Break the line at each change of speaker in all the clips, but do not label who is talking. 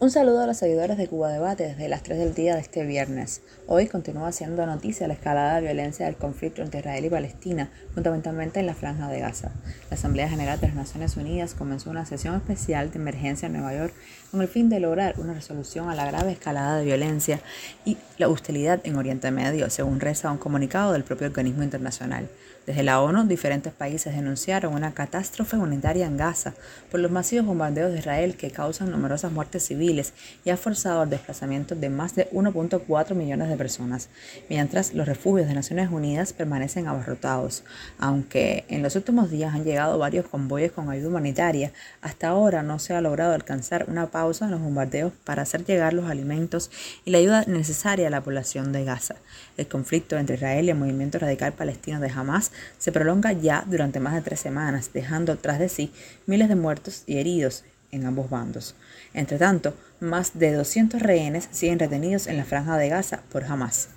Un saludo a los seguidores de Cuba Debate desde las 3 del día de este viernes. Hoy continúa siendo noticia la escalada de violencia del conflicto entre Israel y Palestina, fundamentalmente en la franja de Gaza. La Asamblea General de las Naciones Unidas comenzó una sesión especial de emergencia en Nueva York con el fin de lograr una resolución a la grave escalada de violencia y la hostilidad en Oriente Medio, según reza un comunicado del propio organismo internacional. Desde la ONU, diferentes países denunciaron una catástrofe humanitaria en Gaza por los masivos bombardeos de Israel que causan numerosas muertes civiles y ha forzado el desplazamiento de más de 1.4 millones de personas, mientras los refugios de Naciones Unidas permanecen abarrotados. Aunque en los últimos días han llegado varios convoyes con ayuda humanitaria, hasta ahora no se ha logrado alcanzar una pausa en los bombardeos para hacer llegar los alimentos y la ayuda necesaria a la población de Gaza. El conflicto entre Israel y el movimiento radical palestino de Hamas se prolonga ya durante más de tres semanas, dejando tras de sí miles de muertos y heridos en ambos bandos. Entre tanto, más de 200 rehenes siguen retenidos en la franja de Gaza por Hamas.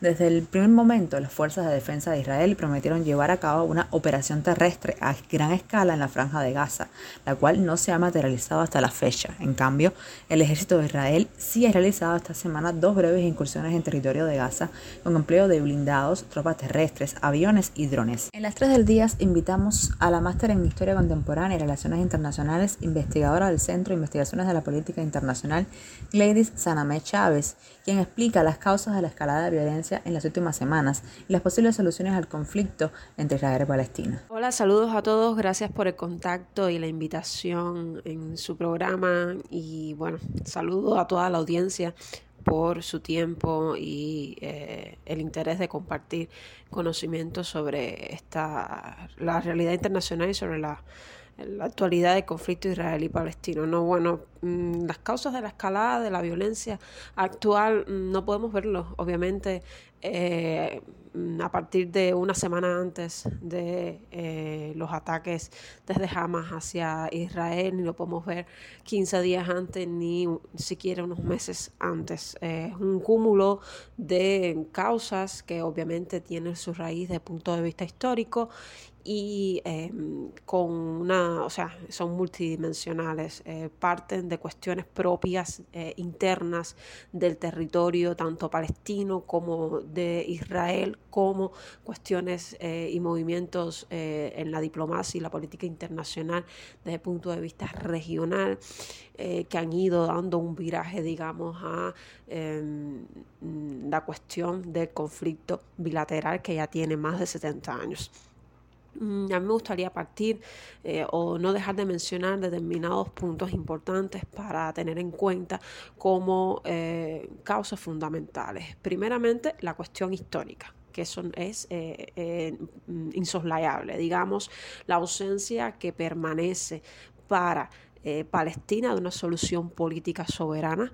Desde el primer momento, las fuerzas de defensa de Israel prometieron llevar a cabo una operación terrestre a gran escala en la franja de Gaza, la cual no se ha materializado hasta la fecha. En cambio, el ejército de Israel sí ha realizado esta semana dos breves incursiones en territorio de Gaza con empleo de blindados, tropas terrestres, aviones y drones. En las tres del día invitamos a la máster en Historia Contemporánea y Relaciones Internacionales, investigadora del Centro de Investigaciones de la Política Internacional, Gladys Sanamé Chávez, quien explica las causas de la escalada de violencia en las últimas semanas y las posibles soluciones al conflicto entre Israel y Palestina.
Hola, saludos a todos, gracias por el contacto y la invitación en su programa y bueno, saludo a toda la audiencia por su tiempo y eh, el interés de compartir conocimientos sobre esta la realidad internacional y sobre la la actualidad del conflicto israelí-palestino. No, bueno, mm, las causas de la escalada de la violencia actual mm, no podemos verlo, obviamente. Eh, a partir de una semana antes de eh, los ataques desde Hamas hacia Israel, ni lo podemos ver 15 días antes, ni siquiera unos meses antes. Es un cúmulo de causas que obviamente tienen su raíz el punto de vista histórico y em, con una, o sea, son multidimensionales, eh, parten de cuestiones propias eh, internas del territorio, tanto palestino como de Israel, como cuestiones eh, y movimientos en la diplomacia y la política internacional desde el punto de vista regional, que han ido dando un viraje, digamos, a em, la cuestión del conflicto bilateral que ya tiene más de 70 años. Mm, a mí me gustaría partir eh, o no dejar de mencionar determinados puntos importantes para tener en cuenta como eh, causas fundamentales. Primeramente, la cuestión histórica que es eh, insoslayable, digamos, la ausencia que permanece para Palestina de una solución política soberana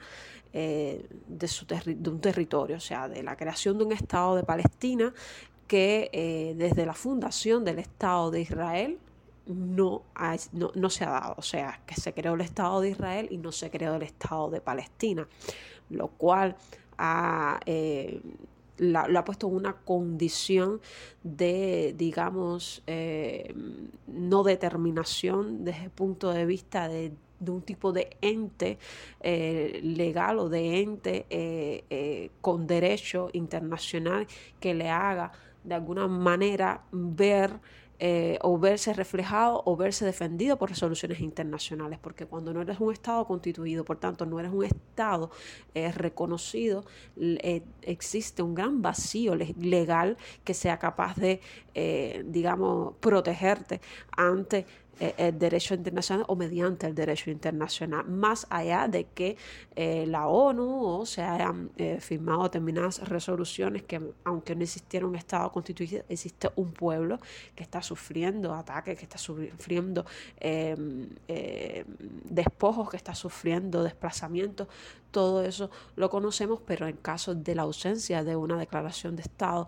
de, su de un territorio, o sea, de la creación de un Estado de Palestina que eh, desde la fundación del Estado de Israel no, no, se ha dado. O sea, que se creó el Estado de Israel y no se creó el Estado de Palestina, lo cual ha, eh, lo ha puesto en una condición de, digamos, eh, no determinación desde el punto de vista de de un tipo de ente legal o de ente con derecho internacional que le haga de alguna manera ver o verse reflejado o verse defendido por resoluciones internacionales, porque cuando no eres un Estado constituido, por tanto no eres un Estado reconocido, existe un gran vacío legal que sea capaz de, digamos, protegerte ante eh, el derecho internacional o mediante el derecho internacional, más allá de que eh, la ONU o se hayan eh, firmado determinadas resoluciones que aunque no existiera un Estado constituido, existe un pueblo que está sufriendo ataques, que está sufriendo em, despojos, que está sufriendo desplazamientos, todo eso lo conocemos, pero en caso de la ausencia de una declaración de Estado,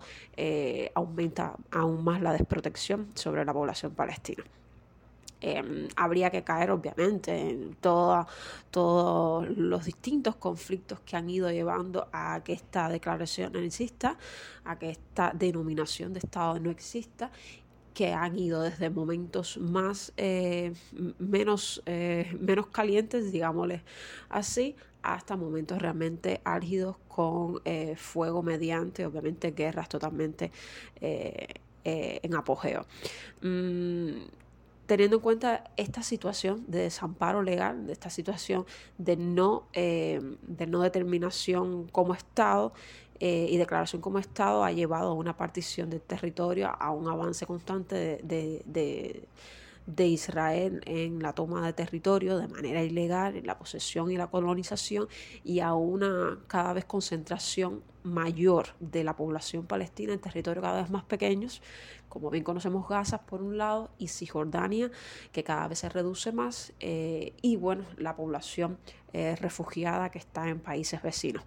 aumenta aún más la desprotección sobre la población palestina. Em, habría que caer obviamente en todos los distintos conflictos que han ido llevando a que esta declaración no exista, a que esta denominación de Estado no exista que han ido desde momentos más eh, menos, eh, menos calientes, digámosle así, hasta momentos realmente álgidos con eh, fuego mediante, obviamente guerras totalmente en apogeo. Mm, teniendo en cuenta esta situación de desamparo legal, de esta situación de no, eh, de no determinación como Estado eh, y declaración como Estado, ha llevado a una partición del territorio, a un avance constante de de Israel en la toma de territorio de manera ilegal, en la posesión y la colonización, y a una cada vez concentración mayor de la población palestina en territorios cada vez más pequeños, como bien conocemos Gaza por un lado y Cisjordania, que cada vez se reduce más, eh, y bueno, la población eh, refugiada que está en países vecinos.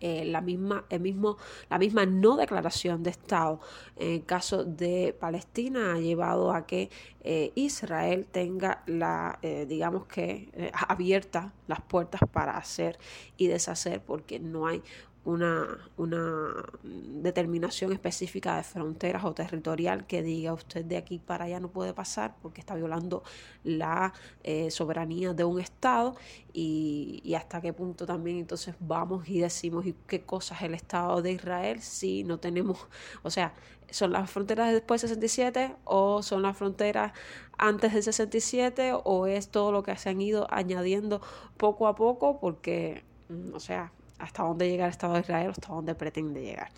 Eh, la, misma, el mismo, la misma no declaración de Estado en el caso de Palestina ha llevado a que eh, Israel tenga la, eh, digamos que, abiertas las puertas para hacer y deshacer porque no hay una, una determinación específica de fronteras o territorial que diga usted de aquí para allá no puede pasar porque está violando la eh, soberanía de un Estado y, y, hasta qué punto también entonces vamos y decimos y qué cosas el Estado de Israel si no tenemos, o sea, son las fronteras después del 67 o son las fronteras antes del 67 o es todo lo que se han ido añadiendo poco a poco porque, mm, o sea, hasta dónde llega el Estado de Israel, hasta dónde pretende llegar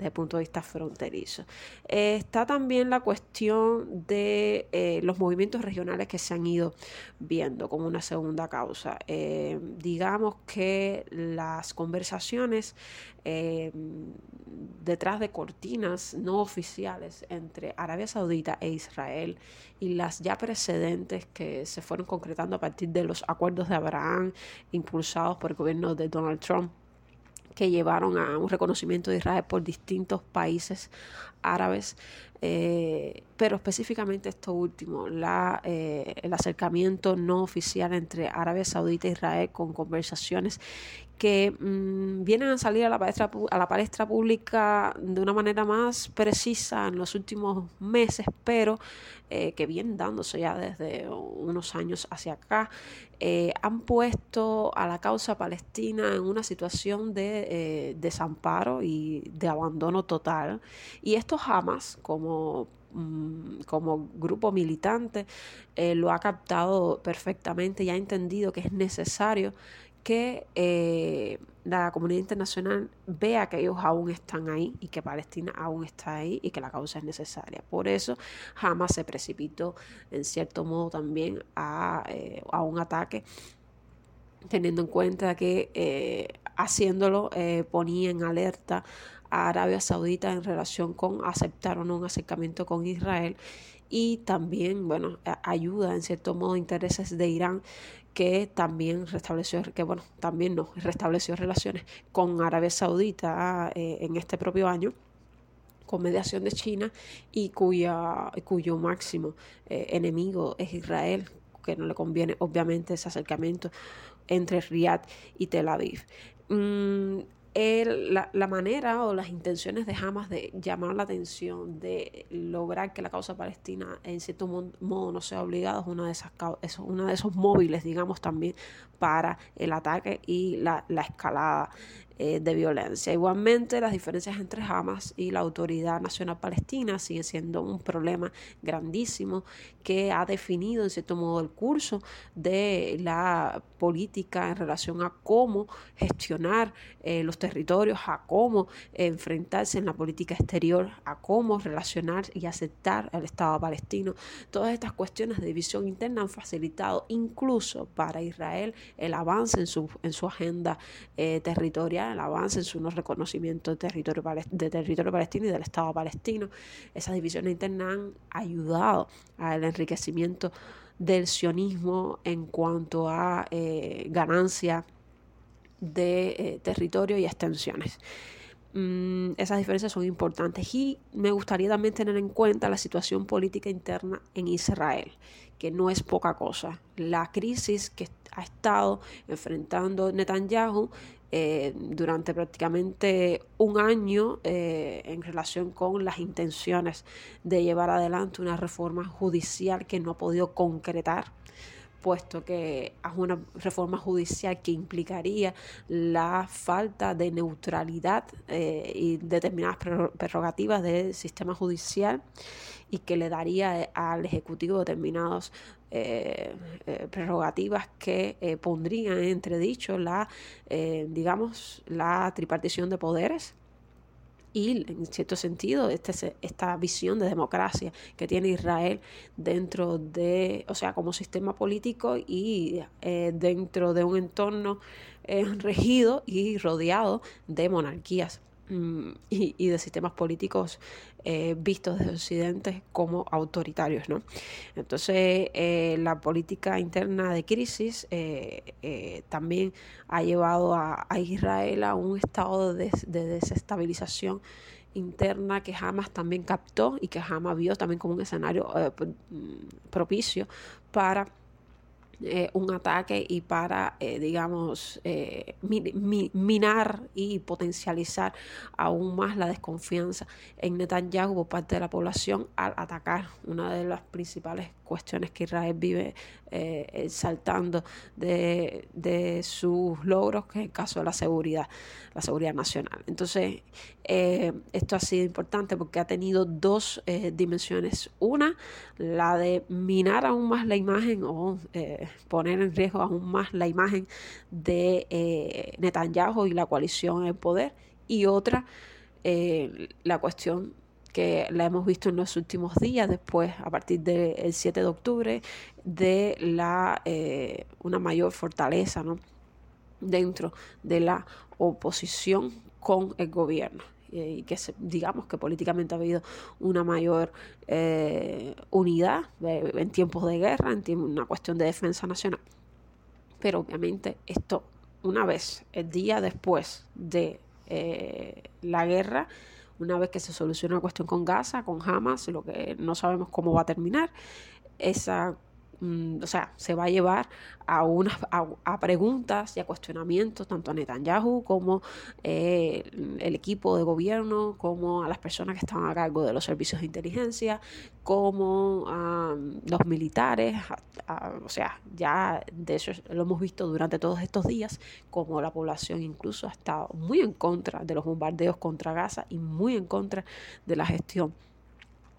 desde el punto de vista fronterizo. Eh, está también la cuestión de eh, los movimientos regionales que se han ido viendo como una segunda causa. Eh, digamos que las conversaciones detrás de cortinas no oficiales entre Arabia Saudita e Israel y las ya precedentes que se fueron concretando a partir de los acuerdos de Abraham impulsados por el gobierno de Donald Trump que llevaron a un reconocimiento de Israel por distintos países árabes, eh, pero específicamente esto último, eh, el acercamiento no oficial entre Arabia Saudita e Israel con conversaciones que mm, vienen a salir a la, palestra, a la palestra pública de una manera más precisa en los últimos meses, pero eh, que vienen dándose ya desde unos años hacia acá, eh, han puesto a la causa palestina en una situación de eh, desamparo y de abandono total. Y esto jamás, como mm, como grupo militante lo ha captado perfectamente y ha entendido que es necesario que eh, la comunidad internacional vea que ellos aún están ahí y que Palestina aún está ahí y que la causa es necesaria. Por eso jamás se precipitó en cierto modo también a, eh, un ataque, teniendo en cuenta que eh, haciéndolo ponía en alerta a Arabia Saudita en relación con aceptar o no un acercamiento con Israel y también, bueno, ayuda en cierto modo intereses de Irán que también restableció, que bueno, también no, restableció relaciones con Arabia Saudita eh, en este propio año con mediación de China y cuya, cuyo máximo eh, enemigo es Israel, que no le conviene obviamente ese acercamiento entre Riyadh y Tel Aviv. Mm, la, la, manera o las intenciones de Hamas de llamar la atención, de lograr que la causa palestina en cierto modo no sea obligada, es una de, esas, es una de esos móviles, digamos, también para el ataque y la, la escalada eh, de violencia. Igualmente, las diferencias entre Hamas y la Autoridad Nacional Palestina siguen siendo un problema grandísimo que ha definido en cierto modo el curso de la política en relación a cómo gestionar eh, los territorios, a cómo enfrentarse en la política exterior, a cómo relacionar y aceptar al Estado palestino. Todas estas cuestiones de división interna han facilitado incluso para Israel el avance en su, en su agenda eh, territorial, el avance en su no reconocimiento de territorio, palestino y del Estado palestino. Esas divisiones internas han ayudado al enriquecimiento del sionismo en cuanto a eh, ganancia de eh, territorio y extensiones. Mm, esas diferencias son importantes y me gustaría también tener en cuenta la situación política interna en Israel, que no es poca cosa. La crisis que ha estado enfrentando Netanyahu eh, durante prácticamente un año eh, en relación con las intenciones de llevar adelante una reforma judicial que no ha podido concretar puesto que es una reforma judicial que implicaría la falta de neutralidad eh, y determinadas prerrogativas del sistema judicial y que le daría al Ejecutivo determinadas eh, prerrogativas que pondrían en entredicho la, digamos, la tripartición de poderes y en cierto sentido este, esta visión de democracia que tiene Israel dentro de, o sea, como sistema político y eh, dentro de un entorno eh, regido y rodeado de monarquías. Mm, y, de sistemas políticos eh, vistos desde Occidente como autoritarios. ¿no? Entonces, eh, la política interna de crisis eh, también ha llevado a, Israel a un estado de, de desestabilización interna que jamás también captó y que jamás vio también como un escenario mm, propicio para eh, un ataque y para, eh, digamos, eh, minar y potencializar aún más la desconfianza en Netanyahu por parte de la población al atacar una de las principales cuestiones que Israel vive saltando de, de, sus logros, que es el caso de la seguridad, la seguridad nacional. Entonces, esto ha sido importante porque ha tenido dos dimensiones. Una, la de minar aún más la imagen o poner en riesgo aún más la imagen de eh, Netanyahu y la coalición en poder. Y otra, eh, la cuestión que la hemos visto en los últimos días, después, a partir del 7 de octubre, de la, eh, una mayor fortaleza ¿no? dentro de la oposición con el gobierno y que digamos que políticamente ha habido una mayor eh, unidad eh, en tiempos de guerra, en una cuestión de defensa nacional. Pero obviamente esto, una vez, el día después de la guerra, una vez que se soluciona la cuestión con Gaza, con Hamas, lo que no sabemos cómo va a terminar, esa o sea, se va a llevar a, unas, a, preguntas y a cuestionamientos tanto a Netanyahu como eh, el equipo de gobierno, como a las personas que estaban a cargo de los servicios de inteligencia, como a los militares, o sea, ya de eso lo hemos visto durante todos estos días, como la población incluso ha estado muy en contra de los bombardeos contra Gaza y muy en contra de la gestión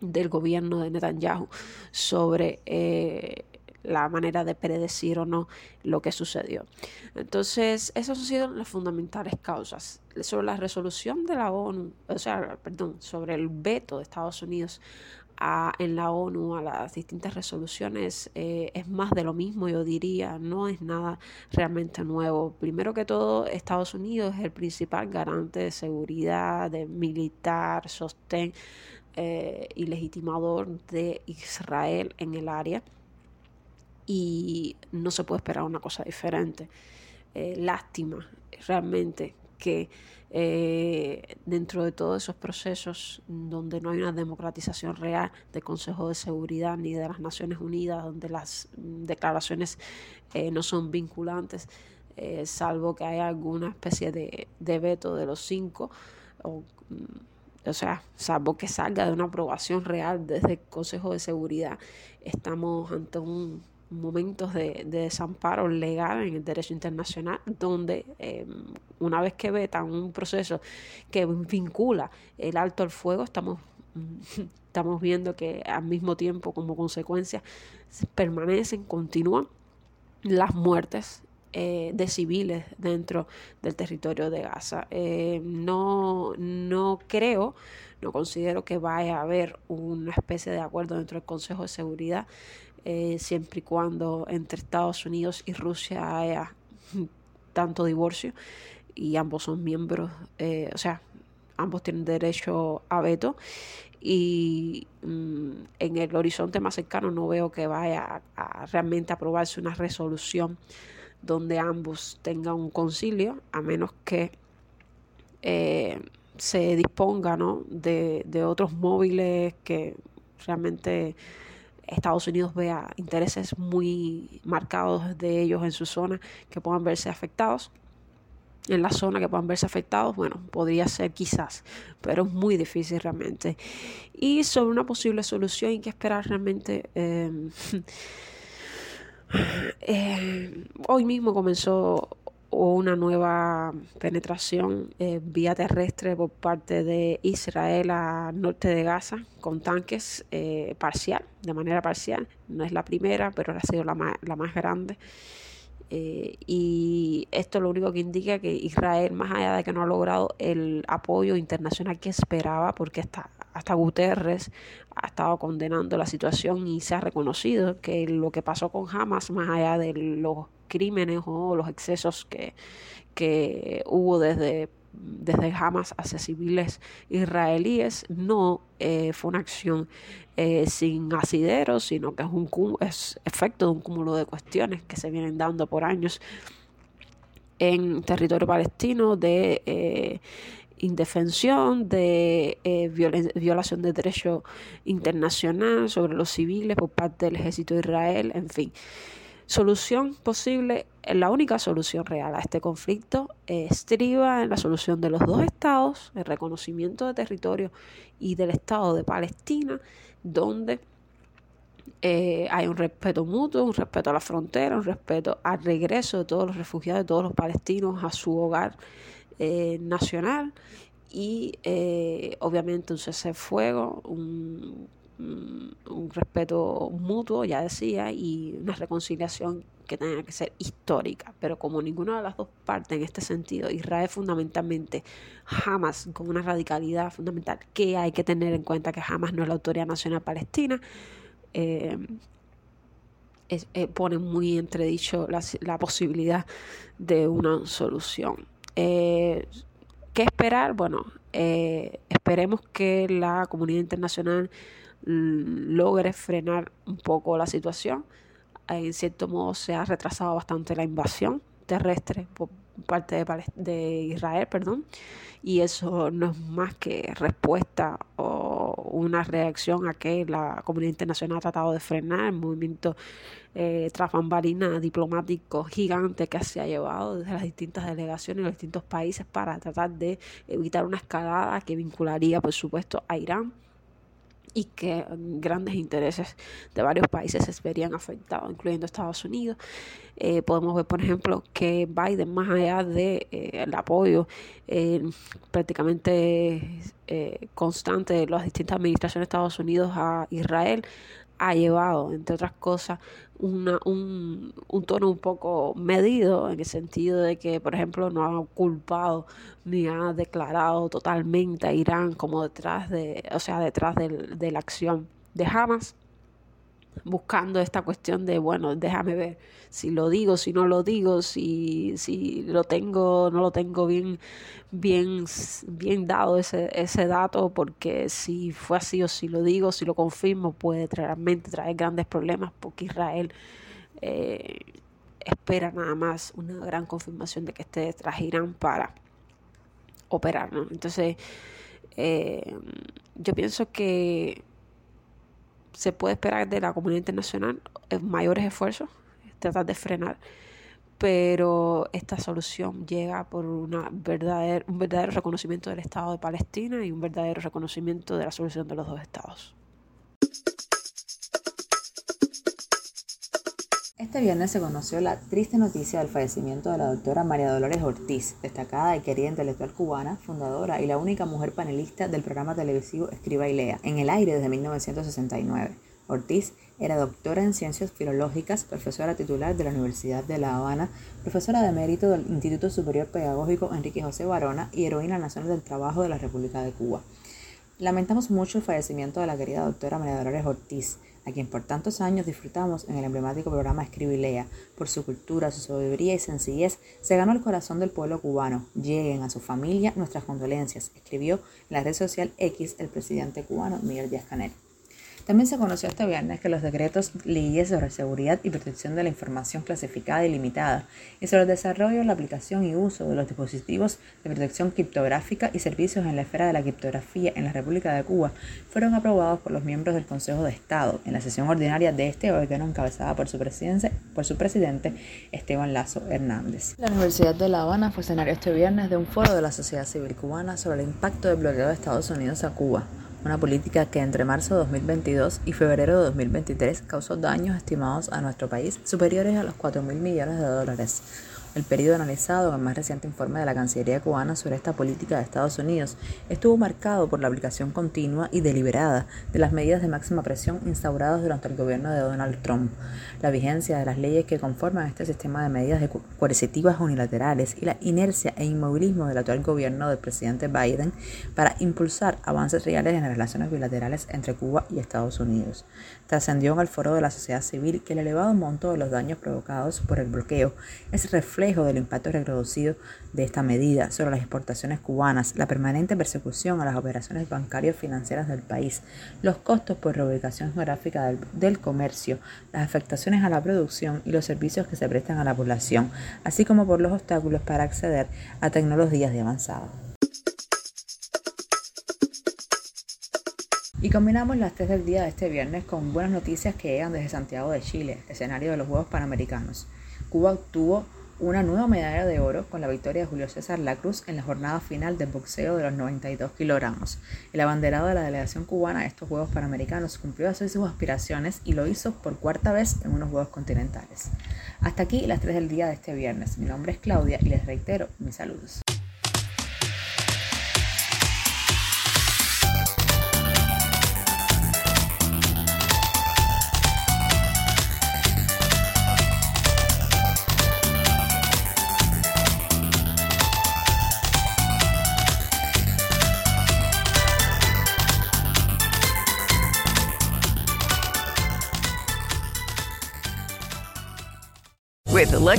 del gobierno de Netanyahu sobre eh, la manera de predecir o no lo que sucedió. Entonces, esas han sido las fundamentales causas. Sobre la resolución de la ONU, o sea, perdón, sobre el veto de Estados Unidos a, en la ONU a las distintas resoluciones eh, es más de lo mismo, yo diría, no es nada realmente nuevo. Primero que todo, Estados Unidos es el principal garante de seguridad, de militar, sostén eh, de Israel en el área y no se puede esperar una cosa diferente. Eh, lástima realmente que eh, dentro de todos esos procesos donde no hay una democratización real del Consejo de Seguridad ni de las Naciones Unidas, donde las declaraciones eh, no son vinculantes, salvo que haya alguna especie de, veto de los cinco, mm, o sea, salvo que salga de una aprobación real desde el Consejo de Seguridad, estamos ante un momentos de, desamparo legal en el derecho internacional, donde em, una vez que vetan un proceso que vincula el alto al fuego, estamos, estamos viendo que al mismo tiempo, como consecuencia, permanecen, continúan las muertes eh, de civiles dentro del territorio de Gaza. Eh, no, no creo, no considero que vaya a haber una especie de acuerdo dentro del Consejo de Seguridad eh, siempre y cuando entre Estados Unidos y Rusia haya tanto divorcio y ambos son miembros, o sea, ambos tienen derecho a veto y mm, en el horizonte más cercano no veo que vaya a, realmente aprobarse una resolución donde ambos tengan un concilio, a menos que eh, se disponga de, de otros móviles que realmente Estados Unidos vea intereses muy marcados de ellos en su zona que puedan verse afectados. En la zona que puedan verse afectados, bueno, podría ser quizás, pero es muy difícil realmente. Y sobre una posible solución hay que esperar realmente. Em, eh, hoy mismo comenzó una nueva penetración eh, vía terrestre por parte de Israel al norte de Gaza con tanques eh, parcial, de manera parcial. No es la primera, pero ha sido la más, grande. Eh, y esto lo único que indica que Israel, más allá de que no ha logrado el apoyo internacional que esperaba, porque hasta, hasta Guterres ha estado condenando la situación y se ha reconocido que lo que pasó con Hamas, más allá de los crímenes o los excesos que, que hubo desde desde Hamas hacia civiles israelíes no eh, fue una acción eh, sin asidero, sino que es un es efecto de un cúmulo de cuestiones que se vienen dando por años en territorio palestino de eh, indefensión, de violación de derecho internacional sobre los civiles por parte del ejército de Israel, en fin. Solución posible, la única solución real a este conflicto estriba en la solución de los dos estados, el reconocimiento de territorio y del Estado de Palestina, donde eh, hay un respeto mutuo, un respeto a la frontera, un respeto al regreso de todos los refugiados, de todos los palestinos a su hogar eh, nacional y eh, obviamente un cese de fuego, un respeto mutuo, ya decía, y una reconciliación que tenga que ser histórica. Pero como ninguna de las dos partes en este sentido, Israel fundamentalmente jamás con una radicalidad fundamental que hay que tener en cuenta que jamás no es la autoridad nacional palestina, eh, pone muy entredicho la, posibilidad de una solución. Eh, ¿Qué esperar? Bueno, esperemos que la comunidad internacional logre frenar un poco la situación. En cierto modo se ha retrasado bastante la invasión terrestre parte de, Israel, perdón, y eso no es más que respuesta o una reacción a que la comunidad internacional ha tratado de frenar el movimiento eh, diplomático gigante que se ha llevado desde las distintas delegaciones y los distintos países para tratar de evitar una escalada que vincularía, por supuesto, a Irán y que grandes intereses de varios países se verían afectados, incluyendo Estados Unidos. Eh, podemos ver, por ejemplo, que Biden, más allá del de, eh, apoyo eh, prácticamente constante de las distintas administraciones de Estados Unidos a Israel, ha llevado, entre otras cosas, una, un, un, tono un poco medido en el sentido de que, por ejemplo, no ha culpado ni ha declarado totalmente a Irán como detrás de, o sea, detrás de la acción de Hamas, buscando esta cuestión de, bueno, déjame ver si lo digo, si no lo digo, si, si lo tengo, no lo tengo bien, bien, bien dado ese, ese dato, porque si fue así o si lo digo, si lo confirmo, puede realmente traer grandes problemas, porque Israel eh, espera nada más una gran confirmación de que esté detrás de Irán para operar. Entonces, eh, yo pienso que se puede esperar de la comunidad internacional mayores esfuerzos, tratar de frenar, pero esta solución llega por una verdadera, un verdadero reconocimiento del Estado de Palestina y un verdadero reconocimiento de la solución de los dos estados.
Este viernes se conoció la triste noticia del fallecimiento de la doctora María Dolores Ortiz, destacada y querida intelectual cubana, fundadora y la única mujer panelista del programa televisivo Escriba y Lea, en el aire desde 1969. Ortiz era doctora en Ciencias Filológicas, profesora titular de la Universidad de La Habana, profesora de mérito del Instituto Superior Pedagógico Enrique José Barona y heroína nacional del trabajo de la República de Cuba. Lamentamos mucho el fallecimiento de la querida doctora María Dolores Ortiz, a quien por tantos años disfrutamos en el emblemático programa Escribe Lea. Por su cultura, su sabiduría y sencillez, se ganó el corazón del pueblo cubano. Lleguen a su familia nuestras condolencias, escribió en la red social X el presidente cubano Miguel Díaz Canel. También se conoció este viernes que los decretos leyes sobre seguridad y protección de la información clasificada y limitada y sobre el desarrollo, la aplicación y uso de los dispositivos de protección criptográfica y servicios en la esfera de la criptografía en la República de Cuba fueron aprobados por los miembros del Consejo de Estado en la sesión ordinaria de este órgano encabezada por su, por su presidente Esteban Lazo Hernández. La Universidad de La Habana fue escenario este viernes de un foro de la sociedad civil cubana sobre el impacto del bloqueo de Estados Unidos a Cuba una política que entre marzo de 2022 y febrero de 2023 causó daños estimados a nuestro país superiores a los 4 mil millones de dólares, el periodo analizado en el más reciente informe de la Cancillería cubana sobre esta política de Estados Unidos estuvo marcado por la aplicación continua y deliberada de las medidas de máxima presión instauradas durante el gobierno de Donald Trump, la vigencia de las leyes que conforman este sistema de medidas coercitivas unilaterales y la inercia e inmovilismo del actual gobierno del presidente Biden para impulsar avances reales en las relaciones bilaterales entre Cuba y Estados Unidos. Trascendió en el foro de la sociedad civil que el elevado monto de los daños provocados por el bloqueo es reflejo del impacto reproducido de esta medida sobre las exportaciones cubanas, la permanente persecución a las operaciones bancarias financieras del país, los costos por reubicación geográfica del, del comercio, las afectaciones a la producción y los servicios que se prestan a la población, así como por los obstáculos para acceder a tecnologías de avanzado. Y combinamos las tres del día de este viernes con buenas noticias que llegan desde Santiago de Chile, escenario de los Juegos Panamericanos. Cuba obtuvo una nueva medalla de oro con la victoria de Julio César Lacruz en la jornada final del boxeo de los 92 kilogramos. El abanderado de la delegación cubana a estos Juegos Panamericanos cumplió así sus aspiraciones y lo hizo por cuarta vez en unos Juegos Continentales. Hasta aquí las 3 del día de este viernes. Mi nombre es Claudia y les reitero mis saludos.